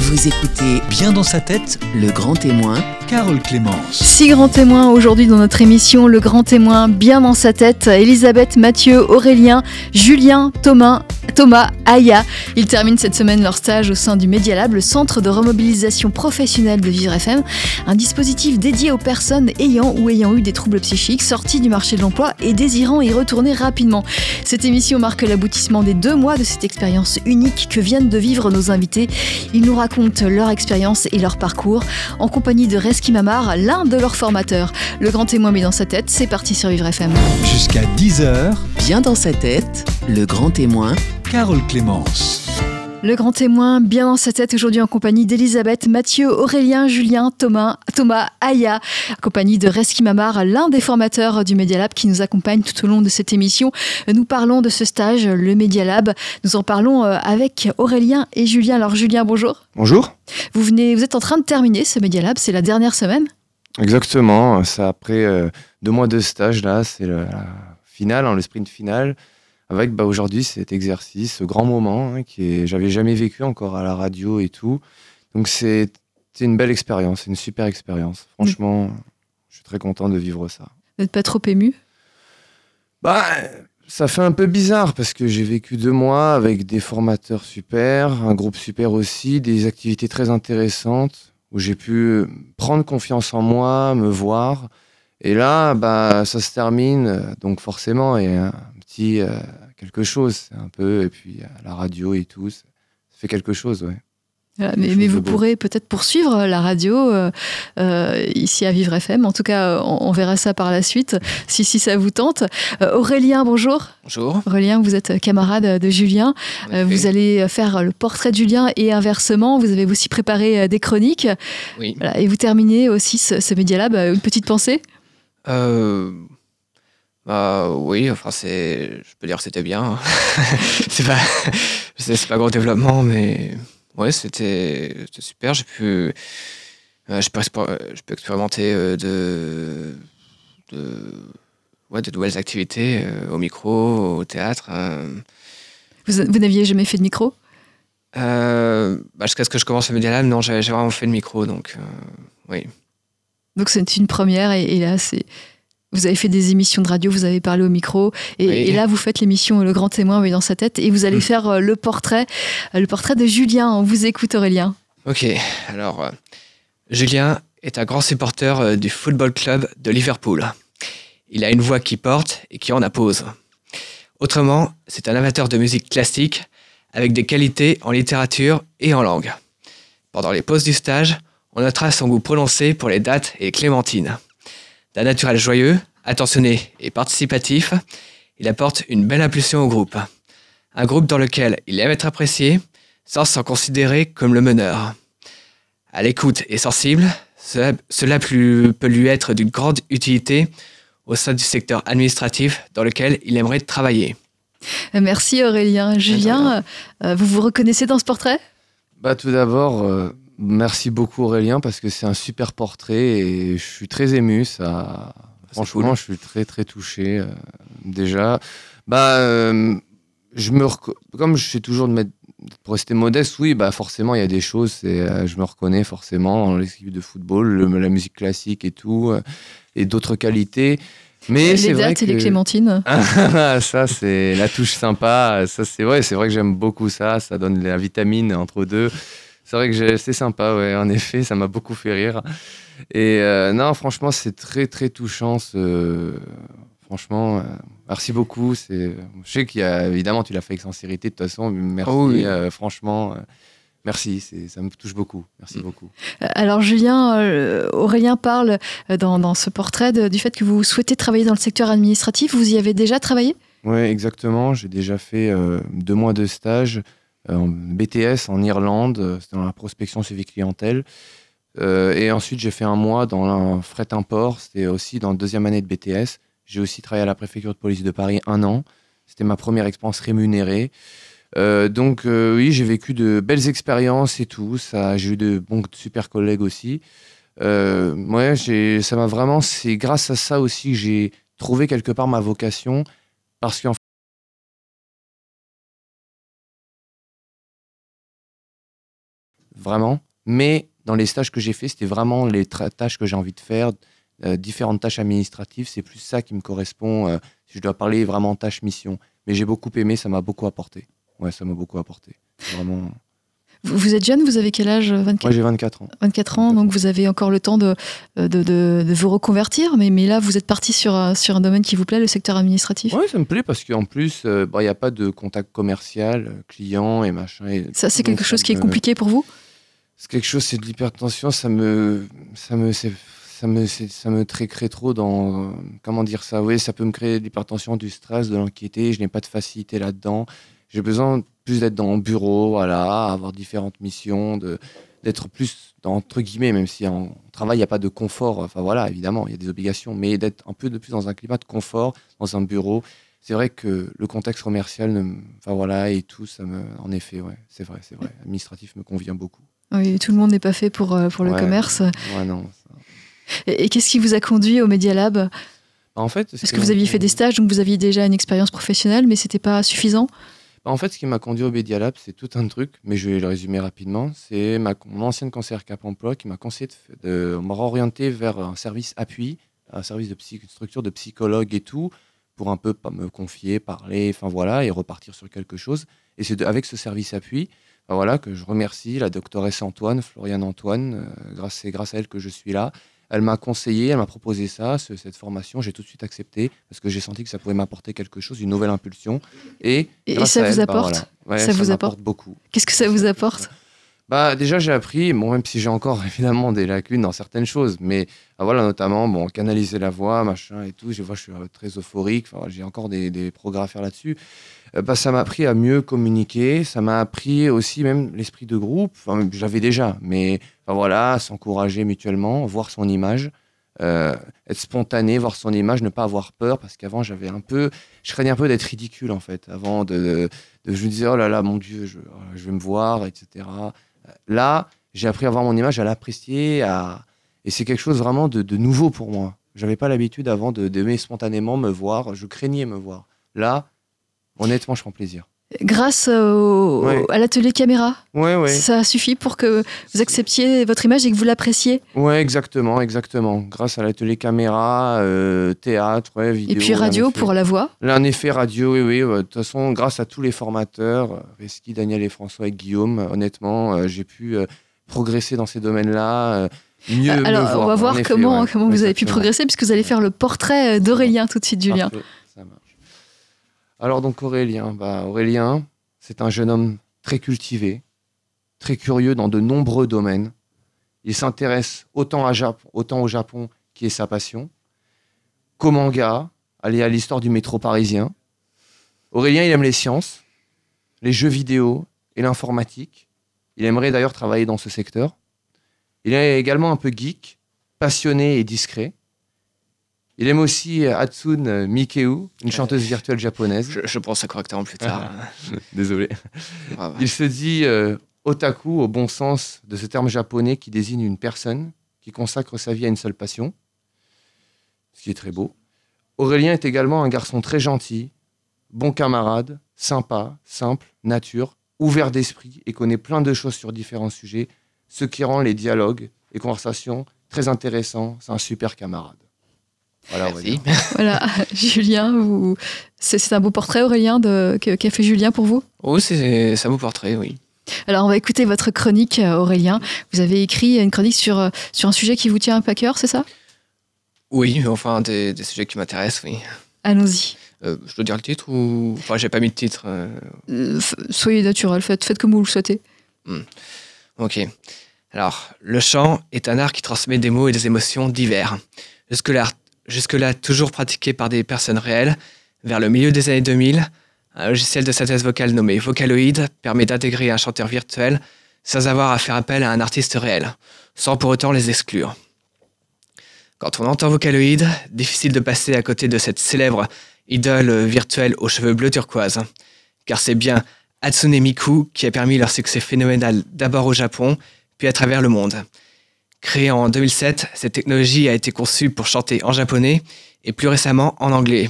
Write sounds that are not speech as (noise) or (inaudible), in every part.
Vous écoutez Bien dans sa tête, Le Grand Témoin, Carole Clémence. Six grands témoins aujourd'hui dans notre émission Le Grand Témoin, bien dans sa tête. Elisabeth, Mathieu, Aurélien, Julien, Thomas, Thomas, Aya. Ils terminent cette semaine leur stage au sein du Media Lab, le centre de remobilisation professionnelle de Vivre FM, un dispositif dédié aux personnes ayant ou ayant eu des troubles psychiques, sortis du marché de l'emploi et désirant y retourner rapidement. Cette émission marque l'aboutissement des deux mois de cette expérience unique que viennent de vivre nos invités. Ils nous racontent leur expérience et leur parcours en compagnie de Reski Mamar, l'un de leurs formateurs. Le grand témoin mis dans sa tête, c'est parti sur Vivre FM. Jusqu'à 10h, bien dans sa tête, Le Grand Témoin, Carole Clémence. Le grand témoin, bien dans sa tête aujourd'hui en compagnie d'Elisabeth, Mathieu, Aurélien, Julien, Thomas, Thomas, Aya, en compagnie de Reski Mamar, l'un des formateurs du Media Lab qui nous accompagne tout au long de cette émission. Nous parlons de ce stage, le Media Lab. Nous en parlons euh, avec Aurélien et Julien. Alors Julien, bonjour. Bonjour. Vous venez, vous êtes en train de terminer ce Media Lab, c'est la dernière semaine? Exactement. C'est après euh, deux mois de stage là, c'est la finale, hein, le sprint final, avec bah, aujourd'hui cet exercice, ce grand moment hein, qui est, j'avais jamais vécu encore à la radio et tout. Donc c'est une belle expérience, une super expérience. Franchement, je suis très content de vivre ça. Vous n'êtes pas trop ému? Bah, ça fait un peu bizarre parce que j'ai vécu deux mois avec des formateurs super, un groupe super aussi, des activités très intéressantes où j'ai pu prendre confiance en moi, me voir. Et là, bah, ça se termine, donc forcément, a un petit euh, quelque chose, un peu, et puis euh, la radio et tout, ça fait quelque chose, ouais. Voilà, mais, vous pourrez peut-être poursuivre la radio euh, euh, ici à Vivre FM. En tout cas, euh, on, on verra ça par la suite, si, si ça vous tente. Euh, Aurélien, bonjour. Bonjour. Aurélien, vous êtes camarade de Julien. Euh, vous allez faire le portrait de Julien et inversement. Vous avez aussi préparé euh, des chroniques. Oui. Voilà, et vous terminez aussi ce, ce Media Lab. Euh, Une petite pensée? Euh, bah, oui, enfin, c'est, je peux dire que c'était bien. (laughs) c'est pas, c'est pas gros développement, mais ouais, c'était, c'était super. J'ai pu, euh, je peux, expo- je peux expérimenter euh, de, de, ouais, de nouvelles activités euh, au micro, au théâtre. euh. Vous, vous n'aviez jamais fait de micro? Bah, jusqu'à ce que je commence le Media Lab, non, j'avais vraiment fait le micro, donc oui. Donc c'est une première. Et, et là, c'est. Vous avez fait des émissions de radio, vous avez parlé au micro, et, Oui. et là vous faites l'émission Le Grand Témoin oui, dans sa tête, et vous allez Mm. faire euh, le portrait, euh, le portrait de Julien. On vous écoute Aurélien. Ok, alors euh, Julien est un grand supporter euh, du Football Club de Liverpool. Il a une voix qui porte et qui en impose. Autrement, c'est un amateur de musique classique avec des qualités en littérature et en langue. Pendant les pauses du stage, on notera son goût prononcé pour les dates et les clémentines. D'un naturel joyeux, attentionné et participatif, il apporte une belle impulsion au groupe. Un groupe dans lequel il aime être apprécié, sans s'en considérer comme le meneur. À l'écoute et sensible, cela, cela plus- peut lui être d'une grande utilité au sein du secteur administratif dans lequel il aimerait travailler. Euh, Merci Aurélien. Julien, euh, vous vous reconnaissez dans ce portrait? Bah, tout d'abord, euh, merci beaucoup Aurélien parce que c'est un super portrait et je suis très ému. Ça, franchement, cool. je suis très très touché euh, déjà. Bah, euh, je me comme je suis toujours de mettre pour rester modeste, oui, bah forcément il y a des choses. euh, je me reconnais forcément dans l'équipe de football, le- la musique classique et tout, euh, et d'autres qualités. Mais Les vrai dates et les que- clémentines. (laughs) ah, ça, c'est la touche sympa. Ça, c'est vrai, c'est vrai que j'aime beaucoup ça. Ça donne la vitamine entre deux. C'est vrai que c'est sympa, ouais. En effet, ça m'a beaucoup fait rire. Et euh, non, franchement, c'est très, très touchant. ce- Franchement, euh, merci beaucoup. C'est... Je sais qu'il y a, évidemment, tu l'as fait avec sincérité, de toute façon. Merci, Oh oui. euh, franchement. euh, Merci, ça me touche beaucoup. Merci beaucoup. Alors Julien, euh, Aurélien parle dans, dans ce portrait de- du fait que vous souhaitez travailler dans le secteur administratif. Vous y avez déjà travaillé? Oui, exactement. J'ai déjà fait euh, deux mois de stage euh, en BTS en Irlande, euh, c'était dans la prospection suivi clientèle. Euh, et ensuite, j'ai fait un mois dans la fret import, c'était aussi dans la deuxième année de BTS. J'ai aussi travaillé à la préfecture de police de Paris un an. C'était ma première expérience rémunérée. Euh, donc euh, oui, j'ai vécu de belles expériences et tout. J'ai eu de bons super collègues aussi. Euh, j'ai, ça m'a vraiment, c'est grâce à ça aussi que j'ai trouvé quelque part ma vocation, parce qu'en vraiment. Mais dans les stages que j'ai fait, c'était vraiment les tâches que j'ai envie de faire, euh, différentes tâches administratives. C'est plus ça qui me correspond. euh, si je dois parler vraiment tâches mission. Mais j'ai beaucoup aimé, ça m'a beaucoup apporté. Ouais, ça m'a beaucoup apporté. Vraiment. Vous, êtes jeune, vous avez quel âge 24, Moi, j'ai 24 ans. 24 ans, donc vous avez encore le temps de, de, de- de vous reconvertir, mais, mais là, vous êtes parti sur, un- sur un domaine qui vous plaît, le secteur administratif. Ouais, ça me plaît parce qu'en plus, euh, bah, il n'y a pas de contact commercial, euh, client et machin. et Ça, c'est quelque chose qui est compliqué pour vous? C'est quelque chose, c'est de l'hypertension, ça me, ça me, ça me, ça me trop dans, comment dire ça, oui, ça peut me créer de l'hypertension, du stress, de l'anxiété. Je n'ai pas de facilité là-dedans. J'ai besoin plus d'être dans le bureau, voilà, avoir différentes missions, de d'être plus entre guillemets, même si en travail il n'y a pas de confort. Enfin voilà, évidemment, il y a des obligations, mais d'être un peu de plus dans un climat de confort, dans un bureau. C'est vrai que le contexte commercial, enfin voilà, et tout, ça me, en effet, ouais, c'est vrai, c'est vrai. Administratif me convient beaucoup. Oui, tout le monde n'est pas fait pour, euh, pour le Ouais. commerce. Ouais, non. ça- Et, et qu'est-ce qui vous a conduit au Media Lab? Bah, En fait, Parce que vous aviez fait des stages, donc vous aviez déjà une expérience professionnelle, mais c'était pas suffisant? Bah, en fait, ce qui m'a conduit au Media Lab, c'est tout un truc, mais je vais le résumer rapidement. C'est ma, mon ancienne conseillère Cap Emploi qui m'a conseillé de, de me réorienter vers un service appui, un service de psy, une structure de psychologue et tout, pour un peu pas me confier, parler, enfin voilà, et repartir sur quelque chose. Et c'est avec ce service appui, bah, voilà, que je remercie la doctoresse Antoine, Floriane Antoine. euh, grâce, c'est grâce à elle que je suis là. Elle m'a conseillé, elle m'a proposé ça, ce- cette formation. J'ai tout de suite accepté parce que j'ai senti que ça pouvait m'apporter quelque chose, une nouvelle impulsion. Et, Et grâce ça à vous elle, bah, apporte? voilà. Ouais, Ça vous apporte? beaucoup. Qu'est-ce que ça vous apporte? Bah déjà j'ai appris, bon même si j'ai encore (laughs) évidemment des lacunes dans certaines choses, mais bah, voilà notamment bon canaliser la voix, machin et tout. Je vois je suis euh, très euphorique, enfin, j'ai encore des, des progrès à faire là-dessus. Euh, bah, ça m'a appris à mieux communiquer, ça m'a appris aussi même l'esprit de groupe. J'avais déjà, mais enfin, voilà s'encourager mutuellement, voir son image. euh, être spontané, voir son image, ne pas avoir peur, parce qu'avant j'avais un peu, je craignais un peu d'être ridicule en fait. Avant de, je me disais oh là là mon Dieu, je, vais me voir, etc. Là, j'ai appris à voir mon image, à l'apprécier, à... et c'est quelque chose vraiment de, de nouveau pour moi. J'avais pas l'habitude avant d'aimer spontanément me voir, je craignais me voir. Là, honnêtement, je prends plaisir. Grâce au- Ouais. à l'atelier caméra, Ouais, ouais. ça suffit pour que vous acceptiez votre image et que vous l'appréciez. Ouais, exactement, exactement. Grâce à l'atelier caméra, euh, théâtre, vidéo. Et puis radio effet. pour la voix. Là, en effet, radio, oui, oui. De toute façon, grâce à tous les formateurs, euh, Reski, Daniel et François et Guillaume, euh, honnêtement, euh, j'ai pu euh, progresser dans ces domaines-là. euh, mieux, mieux Alors, on va voir effet, comment, vous avez pu progresser, puisque vous allez faire le portrait euh, d'Aurélien tout de suite, Julien. Parfait. Alors donc Aurélien, bah, Aurélien, c'est un jeune homme très cultivé, très curieux dans de nombreux domaines. Il s'intéresse autant, au Japon, qui est sa passion, qu'au manga, aller à l'histoire du métro parisien. Aurélien, il aime les sciences, les jeux vidéo et l'informatique. Il aimerait d'ailleurs travailler dans ce secteur. Il est également un peu geek, passionné et discret. Il aime aussi euh, Hatsune Mikeu, une chanteuse virtuelle japonaise. Je, je pense ça correctement plus tard. (laughs) Désolé. Bravo. Il se dit euh, otaku au bon sens de ce terme japonais qui désigne une personne qui consacre sa vie à une seule passion, ce qui est très beau. Aurélien est également un garçon très gentil, bon camarade, sympa, simple, nature, ouvert d'esprit et connaît plein de choses sur différents sujets, ce qui rend les dialogues et conversations très intéressants. C'est un super camarade. Voilà. Merci. (laughs) Voilà, (laughs) Julien, vous... c'est un beau portrait, Aurélien, de... qu'a fait Julien pour vous? Oh, c'est un beau portrait, oui. Alors, on va écouter votre chronique, euh, Aurélien. Vous avez écrit une chronique sur, euh, sur un sujet qui vous tient un peu à cœur, c'est ça? Oui, enfin, des, des sujets qui m'intéressent, oui. Allons-y. Euh, je dois dire le titre ou. Enfin, j'ai pas mis de titre. euh, soyez naturel, faites, faites comme vous le souhaitez. Ok. Alors, le chant est un art qui transmet des mots et des émotions divers. Jusque-là, jusque-là toujours pratiqué par des personnes réelles, vers le milieu des années 2000, un logiciel de synthèse vocale nommé Vocaloid permet d'intégrer un chanteur virtuel sans avoir à faire appel à un artiste réel, sans pour autant les exclure. Quand on entend Vocaloid, difficile de passer à côté de cette célèbre idole virtuelle aux cheveux bleus turquoise, car c'est bien Hatsune Miku qui a permis leur succès phénoménal d'abord au Japon, puis à travers le monde. Créée en 2007, cette technologie a été conçue pour chanter en japonais et plus récemment en anglais.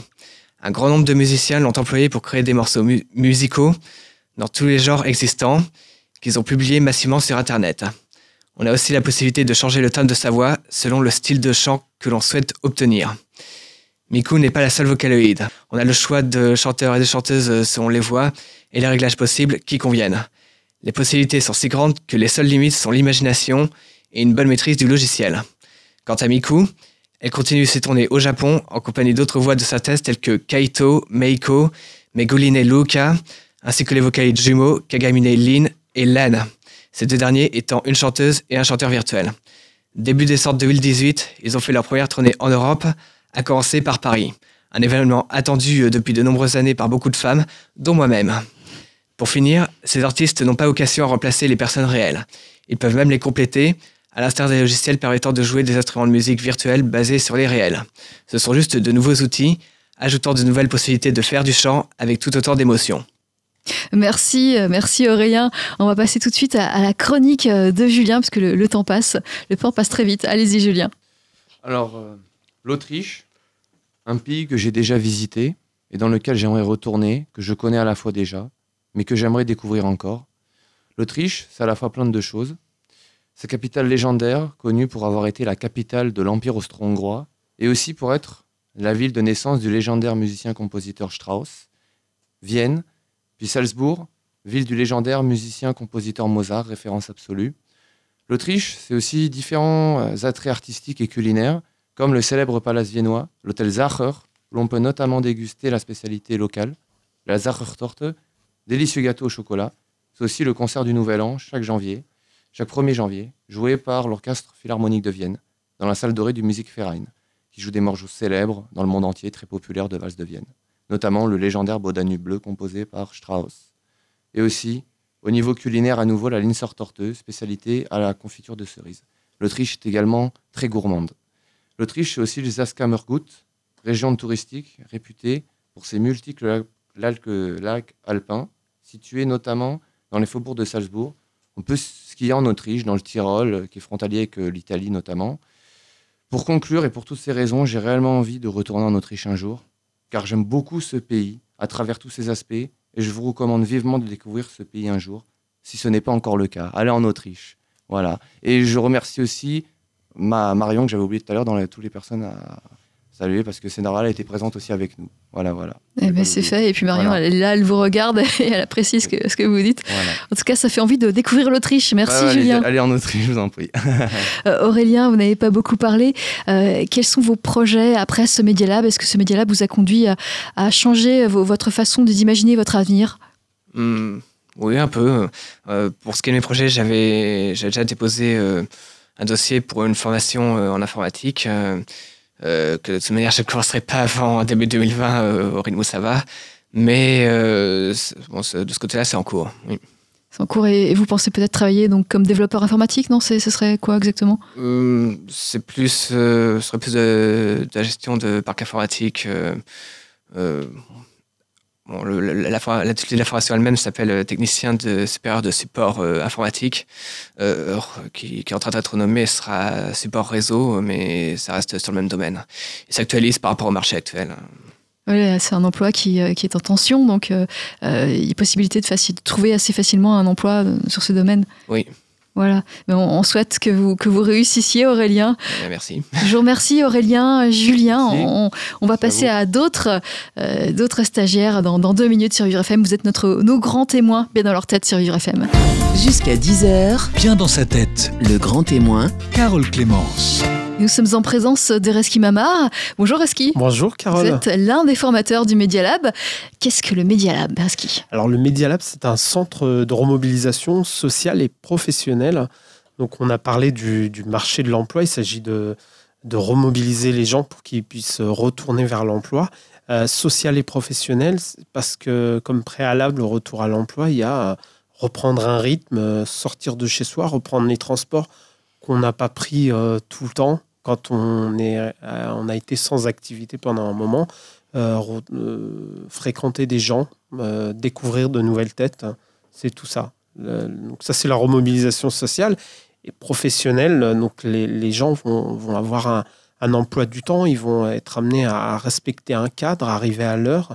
Un grand nombre de musiciens l'ont employée pour créer des morceaux mu- musicaux dans tous les genres existants, qu'ils ont publiées massivement sur Internet. On a aussi la possibilité de changer le timbre de sa voix selon le style de chant que l'on souhaite obtenir. Miku n'est pas la seule vocaloïde. On a le choix de chanteurs et de chanteuses selon les voix et les réglages possibles qui conviennent. Les possibilités sont si grandes que les seules limites sont l'imagination et une bonne maîtrise du logiciel. Quant à Miku, elle continue ses tournées au Japon en compagnie d'autres voix de synthèse telles que Kaito, Meiko, Meguline Luka, ainsi que les vocalistes jumeaux Kagamine Lin et Len, ces deux derniers étant une chanteuse et un chanteur virtuel. Début décembre 2018, ils ont fait leur première tournée en Europe, à commencer par Paris, un événement attendu depuis de nombreuses années par beaucoup de femmes, dont moi-même. Pour finir, ces artistes n'ont pas vocation à remplacer les personnes réelles. Ils peuvent même les compléter, à l'instar des logiciels permettant de jouer des instruments de musique virtuels basés sur les réels. Ce sont juste de nouveaux outils, ajoutant de nouvelles possibilités de faire du chant avec tout autant d'émotion. Merci, euh, merci Aurélien. On va passer tout de suite à, la chronique euh, de Julien, parce que le, temps passe. Le temps passe très vite. Allez-y, Julien. Alors, euh, l'Autriche, un pays que j'ai déjà visité et dans lequel j'aimerais retourner, que je connais à la fois déjà, mais que j'aimerais découvrir encore. L'Autriche, c'est à la fois plein de choses. Sa capitale légendaire, connue pour avoir été la capitale de l'Empire austro-hongrois, et aussi pour être la ville de naissance du légendaire musicien-compositeur Strauss. Vienne, puis Salzbourg, ville du légendaire musicien-compositeur Mozart, référence absolue. L'Autriche, c'est aussi différents euh, attraits artistiques et culinaires, comme le célèbre palace viennois, l'hôtel Zacher, où l'on peut notamment déguster la spécialité locale, la Zacher-Torte, délicieux gâteau au chocolat. C'est aussi le concert du Nouvel An, chaque janvier, chaque 1er janvier, joué par l'Orchestre Philharmonique de Vienne, dans la salle dorée du Musikverein, qui joue des morceaux célèbres dans le monde entier, très populaires de valse de Vienne notamment le légendaire Beau bleu composé par Strauss. Et aussi, au niveau culinaire, à nouveau, la Linzer Torte, spécialité à la confiture de cerise. L'Autriche est également très gourmande. L'Autriche, c'est aussi le Zaskammergut, région touristique réputée pour ses multiples lacs alpins, situés notamment dans les faubourgs de Salzbourg. On peut skier en Autriche, dans le Tyrol, qui est frontalier avec euh, l'Italie notamment. Pour conclure, et pour toutes ces raisons, j'ai réellement envie de retourner en Autriche un jour car j'aime beaucoup ce pays à travers tous ses aspects et je vous recommande vivement de découvrir ce pays un jour, si ce n'est pas encore le cas. Allez en Autriche. Voilà. Et je remercie aussi ma Marion, que j'avais oublié tout à l'heure, dans toutes les personnes à, saluer parce que Sénara a été présente aussi avec nous. Voilà, voilà. Eh ben, c'est fait. Et puis Marion, elle est là, elle vous regarde (laughs) et elle apprécie ce que, ce que vous dites. En tout cas, ça fait envie de découvrir l'Autriche. Merci Julien. Allez, en Autriche, je vous en prie. (laughs) Euh, Aurélien, vous n'avez pas beaucoup parlé. Euh, quels sont vos projets après ce Media Lab Est-ce que ce Media Lab vous a conduit à, changer votre façon d'imaginer votre avenir? Hmm, Oui, un peu. Euh, pour ce qui est de mes projets, j'avais déjà déposé un dossier pour une formation en informatique. Euh, que de toute manière je ne commencerai pas avant début 2020 euh, au rythme où ça va. Mais euh, bon, de ce côté-là, c'est en cours. Oui. C'est en cours et, vous pensez peut-être travailler donc comme développeur informatique, non? Ce serait quoi exactement? C'est plus, ce serait plus de, de, la gestion de parc informatique l'intitulé de la formation elle-même s'appelle euh, technicien de supérieur de support euh, informatique, euh, qui, est en train d'être nommé sera support réseau, mais ça reste sur le même domaine. Il s'actualise par rapport au marché actuel. Oui, c'est un emploi qui, qui, est en tension, donc il y a possibilité de, de trouver assez facilement un emploi sur ce domaine. Oui. Voilà, on, souhaite que vous, que vous réussissiez, Aurélien. Eh merci. Je vous remercie, Aurélien, Julien. On, va passer à, d'autres euh, d'autres stagiaires dans, deux minutes sur Vivre FM. Vous êtes notre, nos grands témoins, bien dans leur tête sur Vivre FM. Jusqu'à 10h, bien dans sa tête, le grand témoin, Carole Clémence. Nous sommes en présence de Reski Mamar. Bonjour Reski. Bonjour Carole. Vous êtes l'un des formateurs du Media Lab. Qu'est-ce que le Media Lab, Reski? Alors le Media Lab, c'est un centre de remobilisation sociale et professionnelle. Donc on a parlé du, marché de l'emploi. Il s'agit de, de remobiliser les gens pour qu'ils puissent retourner vers l'emploi. Euh, social et professionnel, parce que comme préalable au retour à l'emploi, il y a reprendre un rythme, sortir de chez soi, reprendre les transports qu'on n'a pas pris euh, tout le temps quand euh, on a été sans activité pendant un moment, euh, euh, fréquenter des gens, découvrir de nouvelles têtes, c'est tout ça. donc ça, c'est la remobilisation sociale et professionnelle. Donc les, les gens vont, avoir un, emploi du temps, ils vont être amenés à respecter un cadre, arriver à l'heure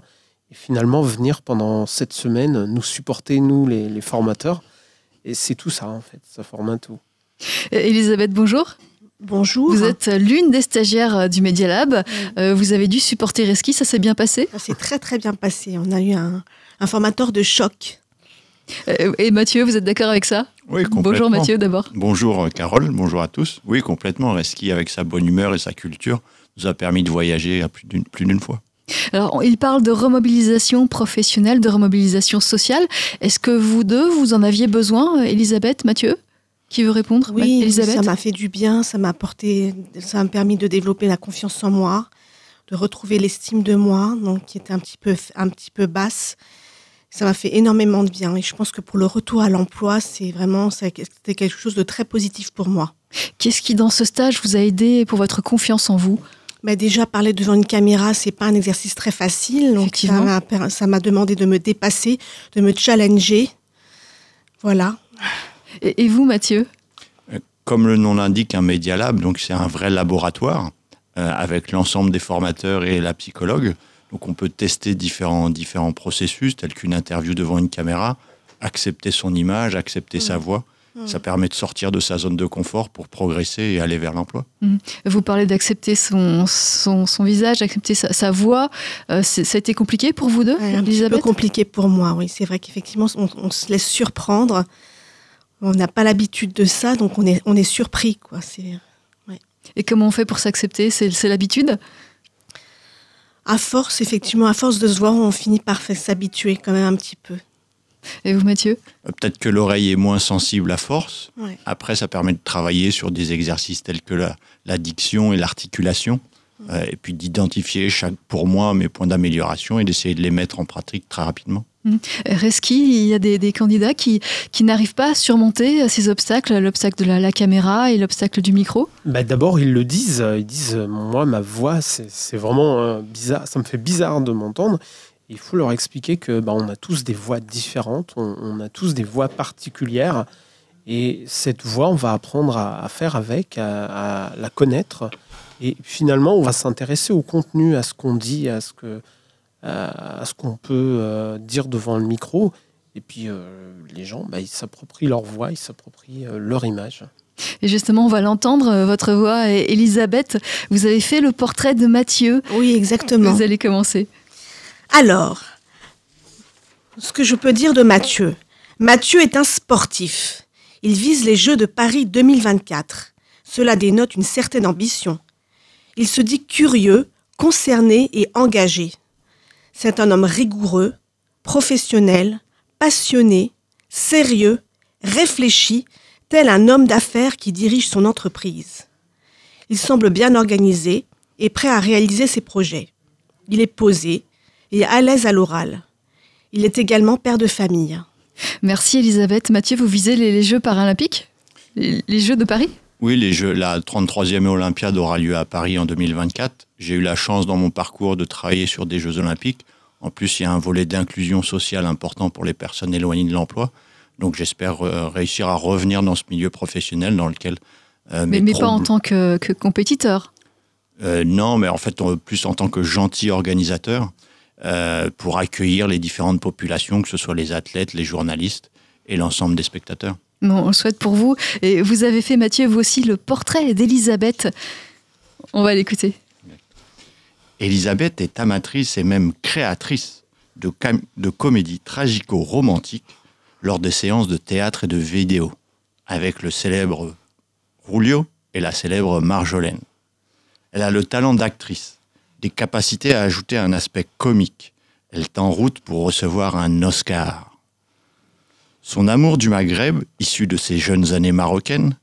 et finalement venir pendant cette semaine nous supporter, nous les, les formateurs, Et c'est tout ça, en fait. Ça forme un tout. Elisabeth, bonjour. Bonjour. Vous êtes l'une des stagiaires euh, du Media Lab. Euh, vous avez dû supporter Reski, ça s'est bien passé? Ça s'est très très bien passé. On a eu un, un formateur de choc. Euh, Et Mathieu, vous êtes d'accord avec ça? Oui, complètement. Bonjour Mathieu d'abord. Bonjour Carole, bonjour à tous. Oui, complètement. Reski, avec sa bonne humeur et sa culture, nous a permis de voyager à plus d'une fois. Alors, il parle de remobilisation professionnelle, de remobilisation sociale. Est-ce que vous deux, vous en aviez besoin, Elisabeth, Mathieu? Qui veut répondre? Oui, Elisabeth? ça m'a fait du bien. Ça m'a apporté, ça m'a permis de développer la confiance en moi, de retrouver l'estime de moi, donc qui était un petit peu, un petit peu basse. Ça m'a fait énormément de bien. Et je pense que pour le retour à l'emploi, c'est vraiment, c'était quelque chose de très positif pour moi. Qu'est-ce qui, dans ce stage, vous a aidé pour votre confiance en vous? Mais déjà, parler devant une caméra, c'est pas un exercice très facile. Donc, ça m'a demandé de me dépasser, de me challenger. Voilà. Et, et vous, Mathieu Comme le nom l'indique, un Media Lab, donc c'est un vrai laboratoire euh, avec l'ensemble des formateurs et la psychologue. Donc on peut tester différents, différents processus, tels qu'une interview devant une caméra, accepter son image, accepter sa voix. Ça permet de sortir de sa zone de confort pour progresser et aller vers l'emploi. Vous parlez d'accepter son, son, son visage, accepter sa, sa voix. Euh, ça a été compliqué pour vous deux, Ouais, un petit peu compliqué pour moi, oui. C'est vrai qu'effectivement, on, on se laisse surprendre. On n'a pas l'habitude de ça, donc on est, on est surpris, quoi. C'est Et comment on fait pour s'accepter? C'est c'est l'habitude? À force, effectivement, à force de se voir, on finit par s'habituer quand même un petit peu. Et vous, Mathieu? Euh, Peut-être que l'oreille est moins sensible à force. Ouais. Après, ça permet de travailler sur des exercices tels que la, la diction et l'articulation, euh, et puis d'identifier chaque, pour moi, mes points d'amélioration et d'essayer de les mettre en pratique très rapidement. Reski, il y a des, des candidats qui, qui n'arrivent pas à surmonter ces obstacles, l'obstacle de la, la caméra et l'obstacle du micro? Bah, D'abord, ils le disent. Ils disent euh, Moi, ma voix, c'est c'est vraiment euh, bizarre. Ça me fait bizarre de m'entendre. Il faut leur expliquer que bah, on a tous des voix différentes, on, on a tous des voix particulières. Et cette voix, on va apprendre à, à faire avec, à, à la connaître. Et finalement, on va s'intéresser au contenu, à ce qu'on dit, à ce que à à ce qu'on peut euh, dire devant le micro. Et puis, euh, les gens, bah, ils s'approprient leur voix, ils s'approprient euh, leur image. Et justement, on va l'entendre, votre voix. Et Elisabeth, vous avez fait le portrait de Mathieu. Oui, exactement. Vous allez commencer. Alors, ce que je peux dire de Mathieu. Mathieu est un sportif. Il vise les Jeux de Paris 2024. Cela dénote une certaine ambition. Il se dit curieux, concerné et engagé. C'est un homme rigoureux, professionnel, passionné, sérieux, réfléchi, tel un homme d'affaires qui dirige son entreprise. Il semble bien organisé et prêt à réaliser ses projets. Il est posé, et à l'aise à l'oral. Il est également père de famille. Merci Elisabeth. Mathieu, vous visez les, Jeux paralympiques? Les Jeux de Paris? Oui, les Jeux, la 33e Olympiade aura lieu à Paris en 2024. J'ai eu la chance dans mon parcours de travailler sur des Jeux Olympiques. En plus, il y a un volet d'inclusion sociale important pour les personnes éloignées de l'emploi. Donc j'espère euh, réussir à revenir dans ce milieu professionnel dans lequel... euh, Mais, mais pas en tant que, que compétiteur. Euh, non, mais en fait, plus en tant que gentil organisateur, pour accueillir les différentes populations, que ce soit les athlètes, les journalistes et l'ensemble des spectateurs. Bon, on souhaite pour vous. Et vous avez fait, Mathieu, vous aussi, le portrait d'Elisabeth. On va l'écouter. Elisabeth est amatrice et même créatrice de comédies tragico-romantiques lors des séances de théâtre et de vidéo, avec le célèbre Rulio et la célèbre Marjolaine. Elle a le talent d'actrice, des capacités à ajouter un aspect comique. Elle est en route pour recevoir un Oscar. Son amour du Maghreb, issu de ses jeunes années marocaines,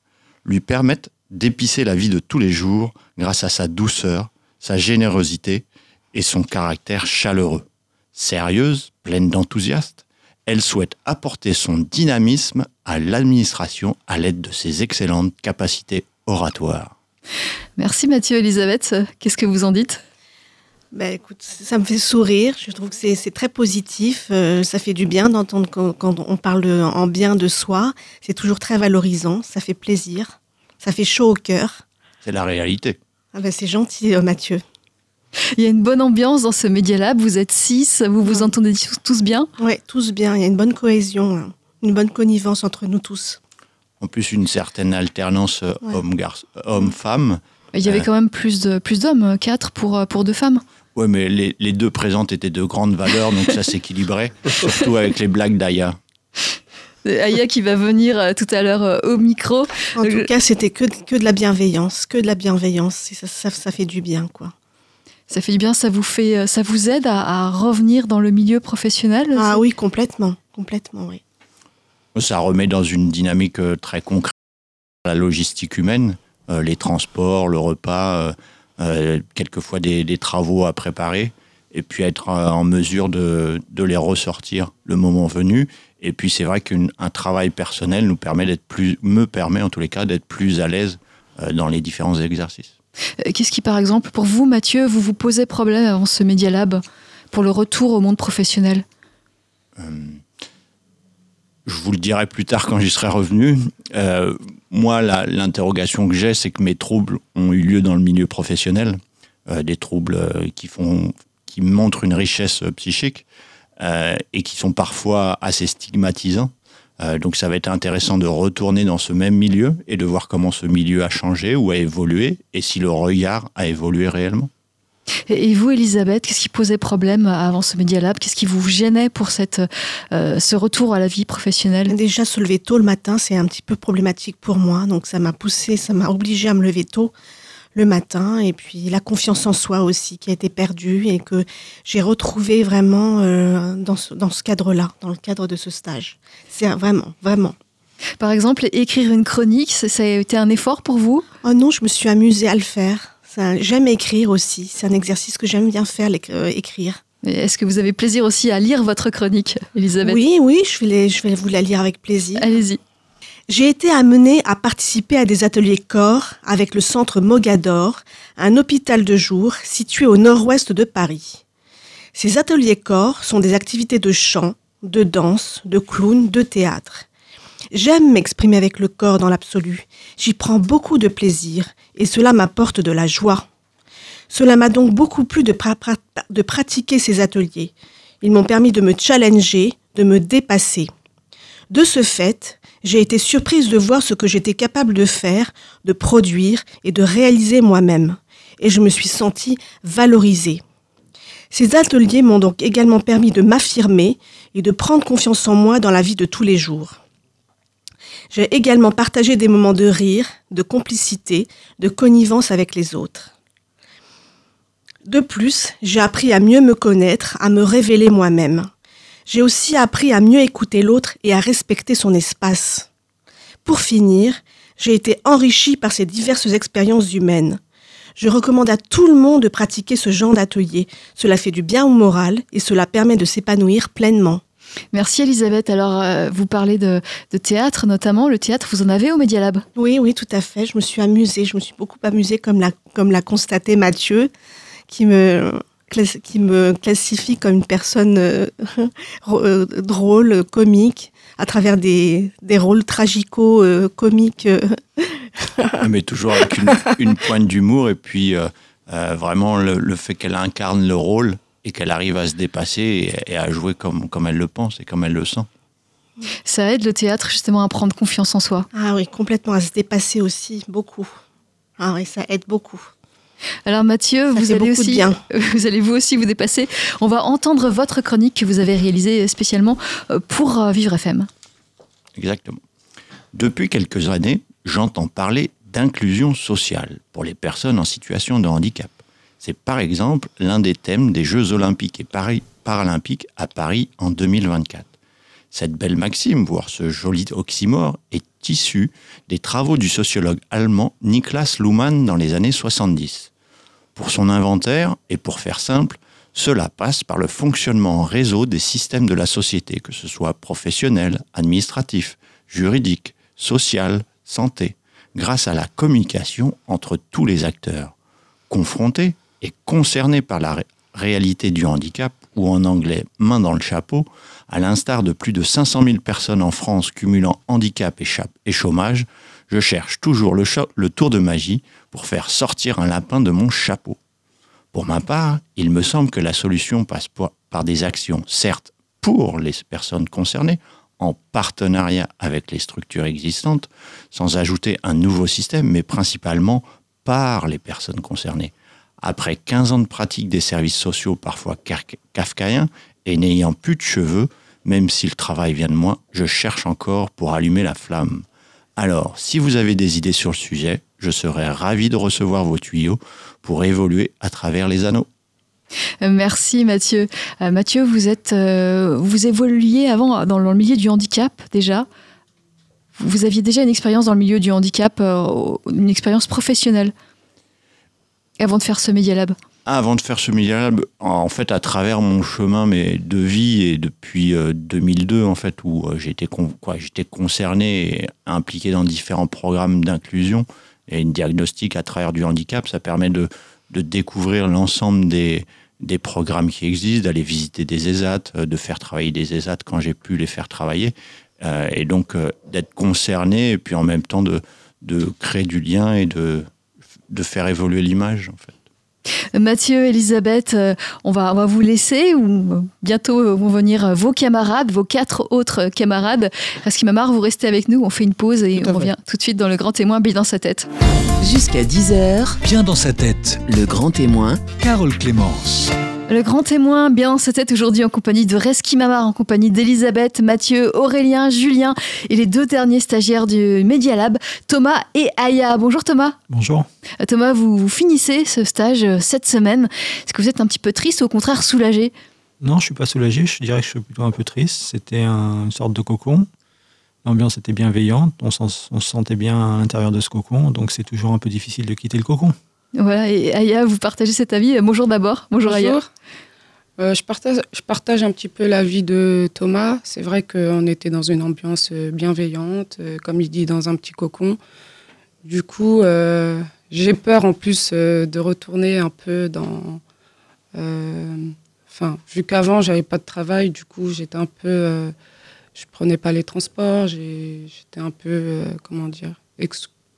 lui permettent d'épicer la vie de tous les jours grâce à sa douceur, sa générosité et son caractère chaleureux. Sérieuse, pleine d'enthousiasme, elle souhaite apporter son dynamisme à l'administration à l'aide de ses excellentes capacités oratoires. Merci Mathieu, Elisabeth. Qu'est-ce que vous en dites? Ben, écoute, ça me fait sourire. Je trouve que c'est très positif. Euh, ça fait du bien d'entendre quand, quand on parle en bien de soi. C'est toujours très valorisant. Ça fait plaisir. Ça fait chaud au cœur. C'est la réalité. Ah ben, c'est gentil, euh, Mathieu. Il y a une bonne ambiance dans ce Media Lab. Vous êtes six, vous vous Ouais. entendez tous, tous bien? Ouais, tous bien. Il y a une bonne cohésion. hein. une bonne connivence entre nous tous. En plus, une certaine alternance euh, Ouais. homme-garçon, homme-femme. Il y avait Euh. quand même plus de plus d'hommes, 4 pour, euh, pour deux femmes. Ouais, mais les, les deux présentes étaient de grande valeur, donc ça s'équilibrait, (laughs) surtout avec les blagues d'Aya. Euh, Aya qui va venir euh, tout à l'heure euh, au micro. En tout cas, c'était que, que de la bienveillance, que de la bienveillance. Ça, ça, ça fait du bien, quoi. Ça fait du bien, ça vous fait, euh, ça vous aide à, à revenir dans le milieu professionnel Ah oui, complètement, complètement, oui. Ça remet dans une dynamique euh, très concrète la logistique humaine, euh, les transports, le repas, euh, euh, quelquefois des, des travaux à préparer, et puis être euh, en mesure de, de les ressortir le moment venu. Et puis c'est vrai qu'un un travail personnel nous permet d'être plus, me permet en tous les cas d'être plus à l'aise euh, dans les différents exercices. Euh, Qu'est-ce qui, par exemple, pour vous, Mathieu, vous vous posez problème avant ce Media Lab pour le retour au monde professionnel? Euh, je vous le dirai plus tard quand j'y serai revenu. Euh, moi, l'interrogation que j'ai, c'est que mes troubles ont eu lieu dans le milieu professionnel, euh, des troubles euh, qui font, qui montrent une richesse euh, psychique et qui sont parfois assez stigmatisants. Donc, ça va être intéressant de retourner dans ce même milieu et de voir comment ce milieu a changé ou a évolué et si le regard a évolué réellement. Et vous, Elisabeth, qu'est-ce qui posait problème avant ce Media Lab? Qu'est-ce qui vous gênait pour cette, euh, ce retour à la vie professionnelle? Déjà, se lever tôt le matin, c'est un petit peu problématique pour moi. Donc, ça m'a poussé, ça m'a obligé à me lever tôt le matin. Et puis, la confiance en soi aussi qui a été perdue et que j'ai retrouvé vraiment euh, dans ce, dans ce cadre-là, dans le cadre de ce stage. C'est vraiment, vraiment. Par exemple, écrire une chronique, ça, ça a été un effort pour vous? Oh non, je me suis amusée à le faire. J'aime écrire aussi. C'est un exercice que j'aime bien faire, euh, écrire. Est-ce que vous avez plaisir aussi à lire votre chronique, Elisabeth? Oui, oui, je vais, les- je vais vous la lire avec plaisir. Allez-y. J'ai été amenée à participer à des ateliers corps avec le centre Mogador, un hôpital de jour situé au nord-ouest de Paris. Ces ateliers corps sont des activités de chant, de danse, de clown, de théâtre. J'aime m'exprimer avec le corps dans l'absolu. J'y prends beaucoup de plaisir et cela m'apporte de la joie. Cela m'a donc beaucoup plu de, pra- pra- de pratiquer ces ateliers. Ils m'ont permis de me challenger, de me dépasser. De ce fait, j'ai été surprise de voir ce que j'étais capable de faire, de produire et de réaliser moi-même. Et je me suis sentie valorisée. Ces ateliers m'ont donc également permis de m'affirmer et de prendre confiance en moi dans la vie de tous les jours. J'ai également partagé des moments de rire, de complicité, de connivence avec les autres. De plus, j'ai appris à mieux me connaître, à me révéler moi-même. J'ai aussi appris à mieux écouter l'autre et à respecter son espace. Pour finir, j'ai été enrichie par ces diverses expériences humaines. Je recommande à tout le monde de pratiquer ce genre d'atelier. Cela fait du bien au moral et cela permet de s'épanouir pleinement. Merci Elisabeth. Alors, euh, vous parlez de, de théâtre notamment. Le théâtre, vous en avez au Media Lab Oui, oui, tout à fait. Je me suis amusée. Je me suis beaucoup amusée, comme l'a, comme l'a constaté Mathieu, qui me, classe- qui me classifie comme une personne euh, (laughs) euh, drôle, comique, à travers des, des rôles tragico-comiques. mais toujours avec une, une pointe d'humour et puis euh, euh, vraiment le, le fait qu'elle incarne le rôle et qu'elle arrive à se dépasser et, et à jouer comme, comme elle le pense et comme elle le sent. Ça aide le théâtre justement à prendre confiance en soi. Ah oui, complètement, à se dépasser aussi, beaucoup. Ah oui, ça aide beaucoup. Alors Mathieu, Ça vous allez aussi, bien. (laughs) vous allez vous aussi vous dépasser. On va entendre votre chronique que vous avez réalisée spécialement euh, pour euh, Vivre FM. Exactement. Depuis quelques années, j'entends parler d'inclusion sociale pour les personnes en situation de handicap. C'est par exemple l'un des thèmes des Jeux olympiques et paralympiques à Paris en 2024. Cette belle maxime, voire ce joli oxymore, est issue des travaux du sociologue allemand Niklas Luhmann dans les années 70. Pour son inventaire, et pour faire simple, cela passe par le fonctionnement en réseau des systèmes de la société, que ce soit professionnel, administratif, juridique, social, santé, grâce à la communication entre tous les acteurs, confrontés et concernés par la ré- réalité du handicap, ou en anglais main dans le chapeau, à l'instar de plus de 500 000 personnes en France cumulant handicap et, chômage, je cherche toujours le, tour de magie pour faire sortir un lapin de mon chapeau. Pour ma part, il me semble que la solution passe par des actions, certes, pour les personnes concernées, en partenariat avec les structures existantes, sans ajouter un nouveau système, mais principalement par les personnes concernées. Après 15 ans de pratique des services sociaux parfois kafkaïens et n'ayant plus de cheveux, même si le travail vient de moi, je cherche encore pour allumer la flamme. Alors, si vous avez des idées sur le sujet, je serais ravi de recevoir vos tuyaux pour évoluer à travers les anneaux. Euh, merci Mathieu. Euh, Mathieu, vous êtes, euh, vous évoluiez avant dans le milieu du handicap déjà. Vous aviez déjà une expérience dans le milieu du handicap, une expérience professionnelle avant de faire ce Media Lab. Ah, avant de faire ce Media Lab, en fait, à travers mon chemin mais de vie et depuis 2002, en fait, où j'étais j'étais concerné et impliqué dans différents programmes d'inclusion et une diagnostic à travers du handicap, ça permet de, de découvrir l'ensemble des, des programmes qui existent, d'aller visiter des ESAT, euh, de faire travailler des ESAT quand j'ai pu les faire travailler, euh, et donc euh, d'être concerné et puis en même temps de, de créer du lien et de, de faire évoluer l'image en fait. Mathieu, Elisabeth, on va, on va vous laisser ou bientôt vont venir vos camarades, vos quatre autres camarades. marre, vous restez avec nous, on fait une pause et on revient tout de suite dans le grand témoin bien dans sa tête. Jusqu'à 10h, bien dans sa tête, le grand témoin, Carole Clémence. Le grand témoin, bien tête aujourd'hui en compagnie de Reski Mamar, en compagnie d'Elisabeth, Mathieu, Aurélien, Julien et les deux derniers stagiaires du Media Lab, Thomas et Aya. Bonjour Thomas. Bonjour. Euh, Thomas, vous finissez ce stage euh, cette semaine. Est-ce que vous êtes un petit peu triste ou au contraire soulagé? Non, je suis pas soulagé. Je dirais que je suis plutôt un peu triste. C'était une sorte de cocon. L'ambiance était bienveillante. On, on se sentait bien à l'intérieur de ce cocon. Donc c'est toujours un peu difficile de quitter le cocon. Voilà, et Aya, vous partagez cet avis? Bonjour d'abord. Bonjour, Aya. Euh, je, partage, je partage un petit peu l'avis de Thomas. C'est vrai qu'on était dans une ambiance euh, bienveillante, euh, comme il dit, dans un petit cocon. Du coup, j'ai peur en plus de retourner un peu dans. Enfin, vu qu'avant, j'avais pas de travail, du coup, j'étais un peu. je prenais pas les transports, j'étais un peu. comment dire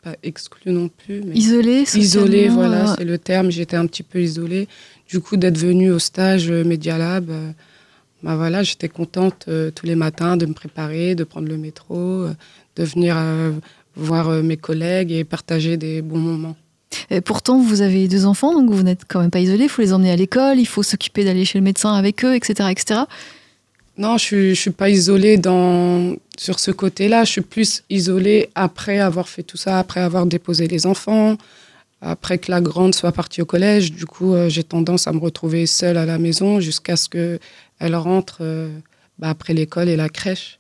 pas exclu non plus. Mais isolé Isolé, voilà, c'est le terme. J'étais un petit peu isolée. Du coup, d'être venue au stage euh, Media Lab, euh, bah voilà, j'étais contente euh, tous les matins de me préparer, de prendre le métro, de venir voir mes collègues et partager des bons moments. Et pourtant, vous avez deux enfants, donc vous n'êtes quand même pas isolé. Il faut les emmener à l'école, il faut s'occuper d'aller chez le médecin avec eux, etc. etc. Non, je ne suis, pas isolée sur ce côté-là. Je suis plus isolée après avoir fait tout ça, après avoir déposé les enfants, après que la grande soit partie au collège. Du coup, euh, j'ai tendance à me retrouver seule à la maison jusqu'à ce qu'elle rentre euh, bah, après l'école et la crèche.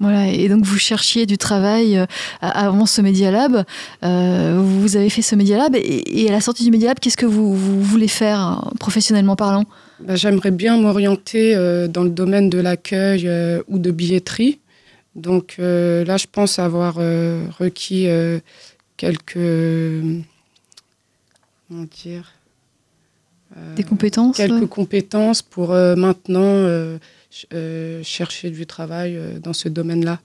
Voilà, et donc vous cherchiez du travail euh, avant ce Media Lab. vous avez fait ce Media Lab et, à la sortie du Media Lab, qu'est-ce que vous, voulez faire hein, professionnellement parlant? Bah, J'aimerais bien m'orienter dans le domaine de l'accueil ou de billetterie. Donc là, je pense avoir requis quelques. Comment dire Des compétences Quelques compétences pour maintenant euh, chercher du travail euh, dans ce domaine-là.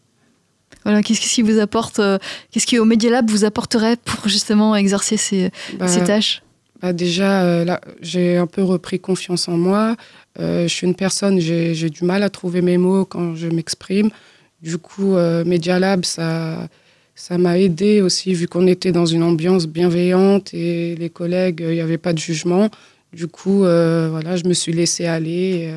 Voilà, qu'est-ce qui vous apporte, euh, qu'est-ce qui au Media Lab vous apporterait pour justement exercer ces, bah, ces tâches? Bah Déjà, là, j'ai un peu repris confiance en moi. je suis une personne, j'ai du mal à trouver mes mots quand je m'exprime. Du coup, Media Lab, ça ça m'a aidé aussi, vu qu'on était dans une ambiance bienveillante et les collègues, il n'y avait pas de jugement. Du coup, voilà, je me suis laissée aller.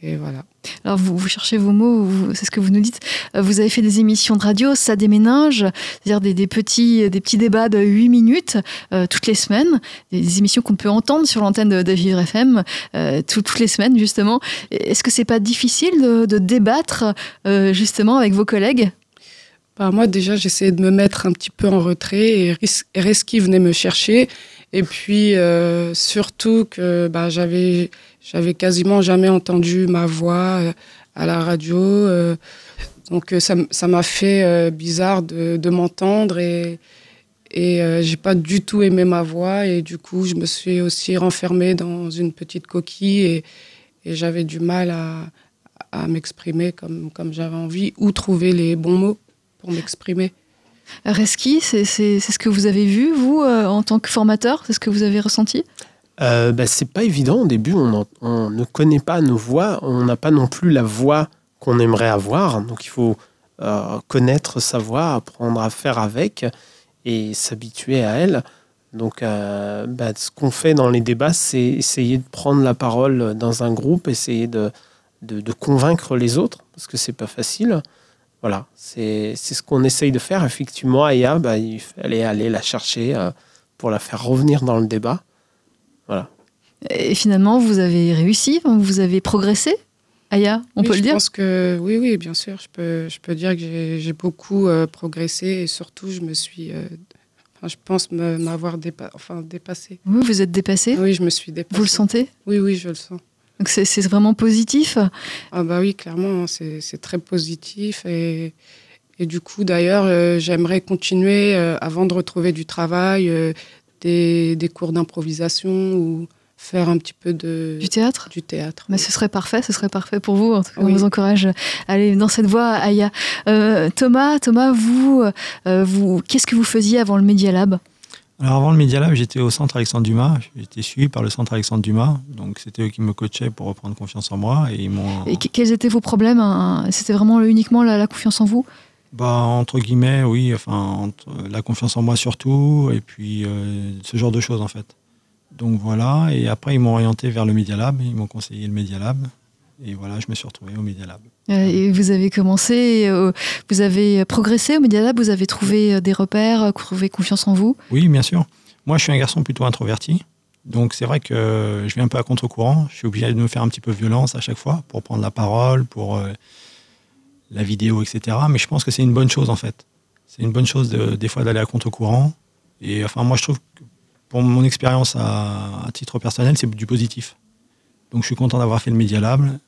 Et voilà. Alors, vous, cherchez vos mots, c'est ce que vous nous dites. Euh, vous avez fait des émissions de radio, ça déménage, c'est-à-dire des, petits, des petits débats de 8 minutes euh, toutes les semaines, des, émissions qu'on peut entendre sur l'antenne de, Vivre FM euh, toutes les semaines, justement. Est-ce que c'est pas difficile de, débattre, justement, avec vos collègues? Bah, Moi, déjà, j'essayais de me mettre un petit peu en retrait et Reski venait me chercher. Et puis, surtout que bah, j'avais j'avais quasiment jamais entendu ma voix euh, à la radio. Euh, donc euh, ça m'a fait bizarre de, m'entendre et, et j'ai pas du tout aimé ma voix. Et du coup, je me suis aussi renfermée dans une petite coquille et, j'avais du mal à, à m'exprimer comme, comme j'avais envie ou trouver les bons mots pour m'exprimer. Reski, c'est ce que vous avez vu, vous, en tant que formateur? C'est ce que vous avez ressenti? Euh, bah, C'est pas évident. Au début, on, ne connaît pas nos voix. On n'a pas non plus la voix qu'on aimerait avoir. Donc il faut euh, connaître sa voix, apprendre à faire avec et s'habituer à elle. Donc euh, bah, ce qu'on fait dans les débats, c'est essayer de prendre la parole dans un groupe, essayer de, de, convaincre les autres, parce que c'est pas facile. Voilà, c'est c'est ce qu'on essaye de faire. Effectivement, Aya, bah, il fallait aller la chercher euh, pour la faire revenir dans le débat. Voilà. Et finalement, vous avez réussi, vous avez progressé Aya, on Oui, peut le je dire pense que oui, oui, bien sûr. Je peux, je peux dire que j'ai beaucoup euh, progressé et surtout, je me suis, euh, enfin, je pense m'avoir dépa enfin, dépassé. Oui, vous êtes dépassé Oui, je me suis dépassé. Vous le sentez Oui, oui, je le sens. Donc c'est vraiment positif Ah bah oui, clairement, hein, c'est c'est très positif et, et du coup, d'ailleurs, euh, j'aimerais continuer euh, avant de retrouver du travail, euh, des, des cours d'improvisation ou faire un petit peu de du théâtre? Du théâtre. Mais ce serait parfait, ce serait parfait pour vous. En tout cas, Oui. On vous encourage à aller dans cette voie, Aya. Euh, Thomas, Thomas, vous, euh, vous, qu'est-ce que vous faisiez avant le Media Lab? Alors avant le Media Lab, j'étais au centre Alexandre Dumas. J'étais suivi par le centre Alexandre Dumas. Donc c'était eux qui me coachaient pour reprendre confiance en moi. Et ils m'ont, Et que- quels étaient vos problèmes hein? C'était vraiment uniquement la, la confiance en vous? Bah, entre guillemets, oui, enfin, entre la confiance en moi surtout, et puis euh, ce genre de choses en fait. Donc voilà, et après ils m'ont orienté vers le Media Lab, ils m'ont conseillé le Media Lab, et voilà, je me suis retrouvé au Media Lab. Euh, Et vous avez commencé, euh, vous avez progressé au Media Lab, vous avez trouvé euh, des repères, euh, trouvé confiance en vous? Oui, bien sûr. Moi, je suis un garçon plutôt introverti. Donc, c'est vrai que je viens un peu à contre-courant. Je suis obligé de me faire un petit peu violence à chaque fois pour prendre la parole, pour euh, la vidéo, etc. Mais je pense que c'est une bonne chose, en fait. C'est une bonne chose, de- des fois, d'aller à contre-courant. Et enfin, moi, je trouve que pour mon expérience à, à titre personnel, c'est du positif. Donc, je suis content d'avoir fait le Media Lab.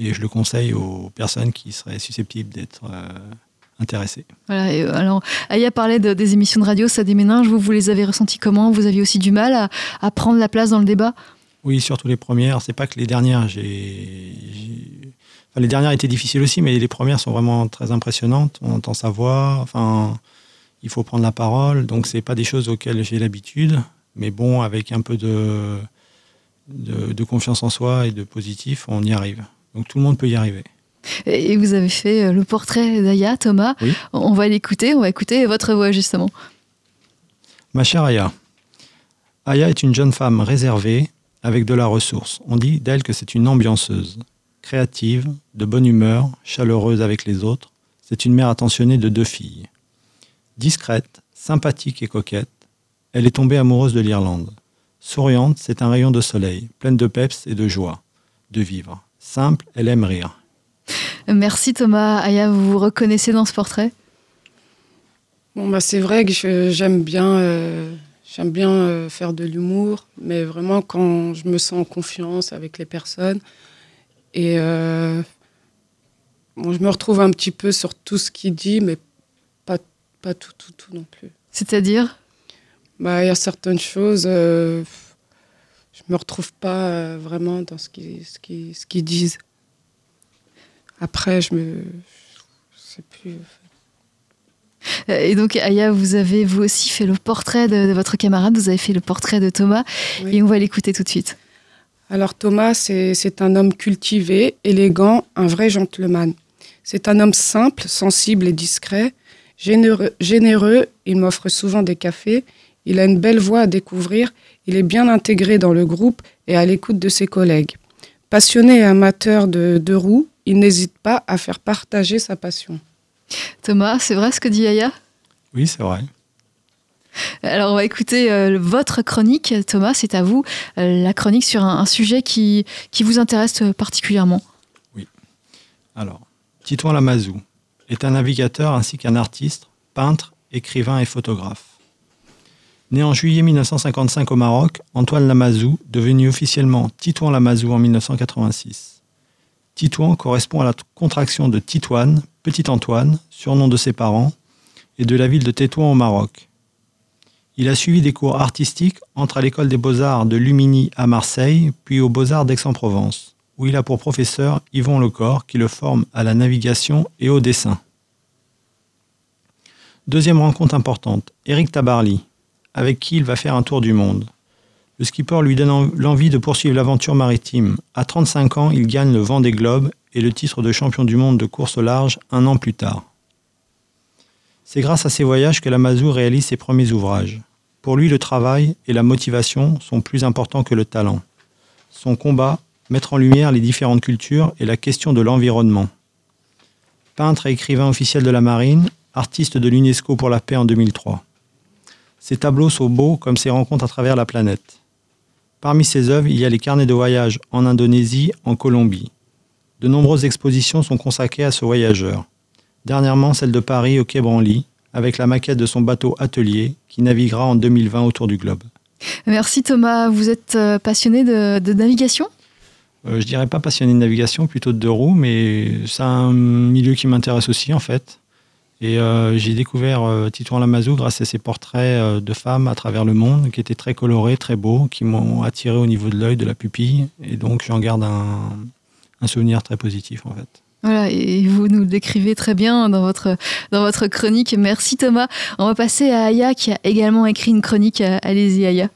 Et je le conseille aux personnes qui seraient susceptibles d'être euh, intéressées. Voilà, et, euh, alors, Aya parlait de- des émissions de radio, ça déménage. Vous, vous les avez ressenties comment? Vous aviez aussi du mal à, à prendre la place dans le débat? Oui, surtout les premières. C'est pas que les dernières. J'ai, les dernières étaient difficiles aussi, mais les premières sont vraiment très impressionnantes. On entend sa voix. Enfin, il faut prendre la parole. Donc, c'est pas des choses auxquelles j'ai l'habitude. Mais bon, avec un peu de, de, de confiance en soi et de positif, on y arrive. Donc, tout le monde peut y arriver. Et vous avez fait euh, le portrait d'Aya, Thomas. Oui. On va l'écouter, on va écouter votre voix justement. Ma chère Aya, Aya est une jeune femme réservée, avec de la ressource. On dit d'elle que c'est une ambianceuse, créative, de bonne humeur, chaleureuse avec les autres. C'est une mère attentionnée de deux filles. Discrète, sympathique et coquette, elle est tombée amoureuse de l'Irlande. Souriante, c'est un rayon de soleil, pleine de peps et de joie de vivre. Simple, elle aime rire. Merci Thomas. Aya, vous vous reconnaissez dans ce portrait? Bon, bah, c'est vrai que j'aime bien, euh, j'aime bien euh, faire de l'humour, mais vraiment quand je me sens en confiance avec les personnes. Et euh, bon, je me retrouve un petit peu sur tout ce qu'il dit, mais pas, pas tout, tout, tout non plus. C'est-à-dire? Bah, Il y a certaines choses, euh, je me retrouve pas euh, vraiment dans ce qu'ils ce qu'ils- ce disent. Après, je me. Je sais plus. Et donc Aya, vous avez vous aussi fait le portrait de, de votre camarade, vous avez fait le portrait de Thomas, Oui. et on va l'écouter tout de suite. Alors Thomas, c'est un homme cultivé, élégant, un vrai gentleman. C'est un homme simple, sensible et discret, généreux, généreux, il m'offre souvent des cafés, il a une belle voix à découvrir, il est bien intégré dans le groupe et à l'écoute de ses collègues. Passionné et amateur de, de roues, il n'hésite pas à faire partager sa passion. Thomas, c'est vrai ce que dit Aya Oui, c'est vrai. Alors on va écouter euh, votre chronique, Thomas, c'est à vous, euh, la chronique sur un, sujet qui, vous intéresse euh, particulièrement. Alors, Titouan Lamazou est un navigateur ainsi qu'un artiste, peintre, écrivain et photographe. Né en juillet 1955 au Maroc, Antoine Lamazou, devenu officiellement Titouan Lamazou en 1986. Titouan correspond à la contraction de Titoine, Petit Antoine, surnom de ses parents, et de la ville de Tétouan au Maroc. Il a suivi des cours artistiques entre à l'école des beaux-arts de Lumini à Marseille, puis aux beaux-arts d'Aix-en-Provence où il a pour professeur Yvon Lecor qui le forme à la navigation et au dessin. Deuxième rencontre importante, Eric Tabarly, avec qui il va faire un tour du monde. Le skipper lui donne en- l'envie de poursuivre l'aventure maritime. À 35 ans, il gagne le vent des globes et le titre de champion du monde de course au large un an plus tard. C'est grâce à ces voyages que Lamazou réalise ses premiers ouvrages. Pour lui, le travail et la motivation sont plus importants que le talent. Son combat, mettre en lumière les différentes cultures et la question de l'environnement. Peintre et écrivain officiel de la marine, artiste de l'UNESCO pour la paix en 2003. Ses tableaux sont beaux comme ses rencontres à travers la planète. Parmi ses œuvres, il y a les carnets de voyage en Indonésie, en Colombie. De nombreuses expositions sont consacrées à ce voyageur. Dernièrement, celle de Paris au Quai Branly, avec la maquette de son bateau Atelier, qui naviguera en 2020 autour du globe. Merci Thomas. Vous êtes euh, passionné de, de navigation? Euh, Je dirais pas passionné de navigation, plutôt de deux roues, mais c'est un milieu qui m'intéresse aussi en fait. Et euh, j'ai découvert euh, Titouan Lamazou grâce à ses portraits euh, de femmes à travers le monde, qui étaient très colorés, très beaux, qui m'ont attiré au niveau de l'œil, de la pupille. Et donc j'en garde un, un souvenir très positif en fait. Voilà, et vous nous le décrivez très bien dans votre, dans votre chronique. Merci Thomas. On va passer à Aya qui a également écrit une chronique. Allez-y Aya.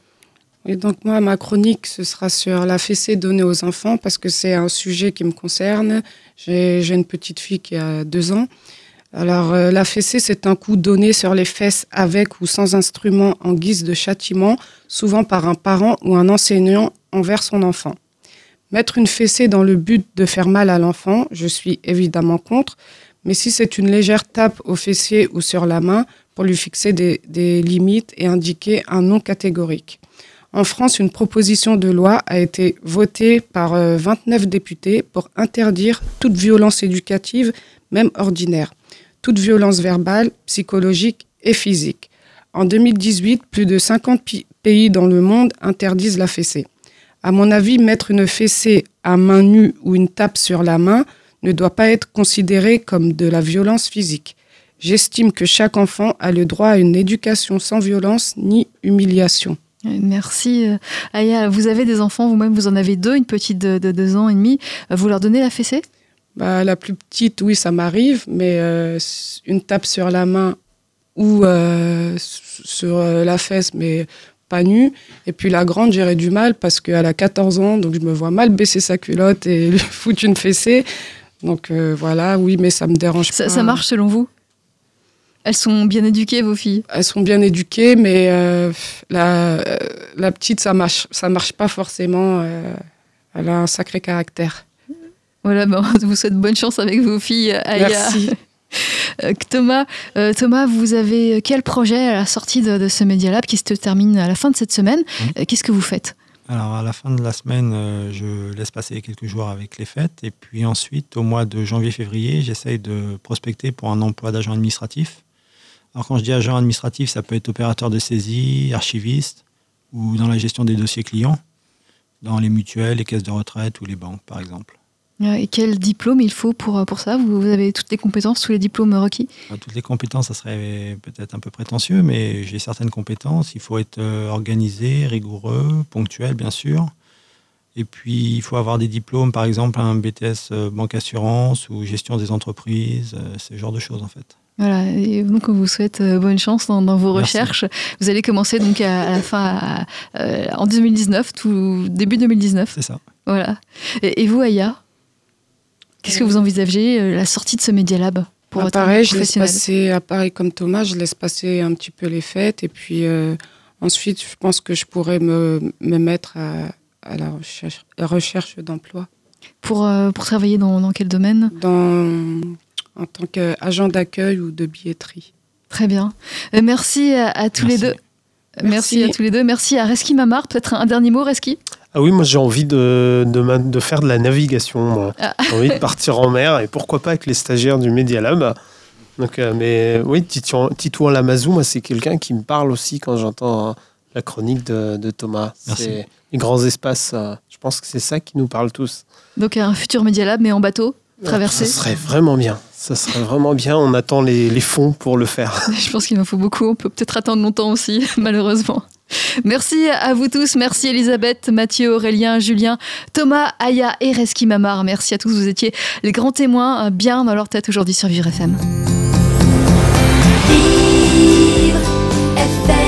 Et donc moi, ma chronique, ce sera sur la fessée donnée aux enfants parce que c'est un sujet qui me concerne. J'ai j'ai une petite fille qui a deux ans. Alors euh, la fessée, c'est un coup donné sur les fesses avec ou sans instrument en guise de châtiment, souvent par un parent ou un enseignant envers son enfant. Mettre une fessée dans le but de faire mal à l'enfant, je suis évidemment contre, mais si c'est une légère tape au fessier ou sur la main pour lui fixer des, limites et indiquer un non catégorique. En France, une proposition de loi a été votée par euh, 29 députés pour interdire toute violence éducative, même ordinaire, toute violence verbale, psychologique et physique. En 2018, plus de 50 pi- pays dans le monde interdisent la fessée. À mon avis, mettre une fessée à main nue ou une tape sur la main ne doit pas être considéré comme de la violence physique. J'estime que chaque enfant a le droit à une éducation sans violence ni humiliation. Merci euh, Aya. Vous avez des enfants vous-même, vous en avez deux, une petite de, de deux ans et demi. Vous leur donnez la fessée? Bah, la plus petite, oui, ça m'arrive, mais euh, une tape sur la main ou euh, sur euh, la fesse, mais pas nue. Et puis la grande, j'aurais du mal parce qu'elle a 14 ans, donc je me vois mal baisser sa culotte et (laughs) lui foutre une fessée. Donc euh, voilà, oui, mais ça me dérange ça, pas. ça marche selon vous? Elles sont bien éduquées, vos filles? Elles sont bien éduquées, mais euh, la, euh, la petite, ça marche, ça marche pas forcément. euh, elle a un sacré caractère. Voilà, ben, on (laughs) vous souhaite bonne chance avec vos filles, Aya. Merci. (laughs) Euh, Thomas, euh, Thomas, vous avez quel projet à la sortie de, de ce Media Lab qui se termine à la fin de cette semaine Euh, Qu'est-ce que vous faites Alors, à la fin de la semaine, euh, je laisse passer quelques jours avec les fêtes. Et puis ensuite, au mois de janvier-février, j'essaye de prospecter pour un emploi d'agent administratif. Alors, quand je dis agent administratif, ça peut être opérateur de saisie, archiviste ou dans la gestion des dossiers clients, dans les mutuelles, les caisses de retraite ou les banques, par exemple. Euh, Et quel diplôme il faut pour, pour ça vous, vous avez toutes les compétences, tous les diplômes requis Toutes les compétences, ça serait peut-être un peu prétentieux, mais j'ai certaines compétences. Il faut être euh, organisé, rigoureux, ponctuel, bien sûr. Et puis, il faut avoir des diplômes, par exemple, un BTS euh, banque assurance ou gestion des entreprises, euh, ce genre de choses, en fait. Voilà, et donc on vous souhaite euh, bonne chance dans, dans vos Merci. recherches. Vous allez commencer donc à, à la fin, à- euh, en 2019, tout début 2019. C'est ça. Voilà. Et, et vous, Aya? Qu'est-ce que vous envisagez euh, la sortie de ce Media Lab pour Bah, votre pareil, je laisse passer, à pareil comme Thomas, je laisse passer un petit peu les fêtes et puis euh, ensuite, je pense que je pourrais me, me mettre à, à la recherche, recherche d'emploi pour, euh, pour travailler dans, dans quel domaine? Dans, en tant qu'agent d'accueil ou de billetterie. Très bien. Euh, merci à, à tous les deux. Merci. Merci. à tous les deux. Merci à Reski Mamar. Peut-être un dernier mot, Reski? Ah oui, moi j'ai envie de, de, faire de la navigation. moi. Ah. J'ai envie de partir en mer et pourquoi pas avec les stagiaires du Media Lab. Donc, euh, mais oui, Titouan, Titouan Lamazou, moi c'est quelqu'un qui me parle aussi quand j'entends euh, la chronique de, de Thomas. Merci. C'est les grands espaces. euh, je pense que c'est ça qui nous parle tous. Donc un futur Media Lab, mais en bateau, traversé. Ça serait vraiment bien. Ça serait vraiment bien. On attend les, les fonds pour le faire. (laughs) Je pense qu'il en faut beaucoup. On peut peut-être attendre longtemps aussi, (laughs) malheureusement. Merci à vous tous. Merci Elisabeth, Mathieu, Aurélien, Julien, Thomas, Aya et Reski Mamar. Merci à tous. Vous étiez les grands témoins euh, bien dans leur tête aujourd'hui sur Vivre FM. Vivre FM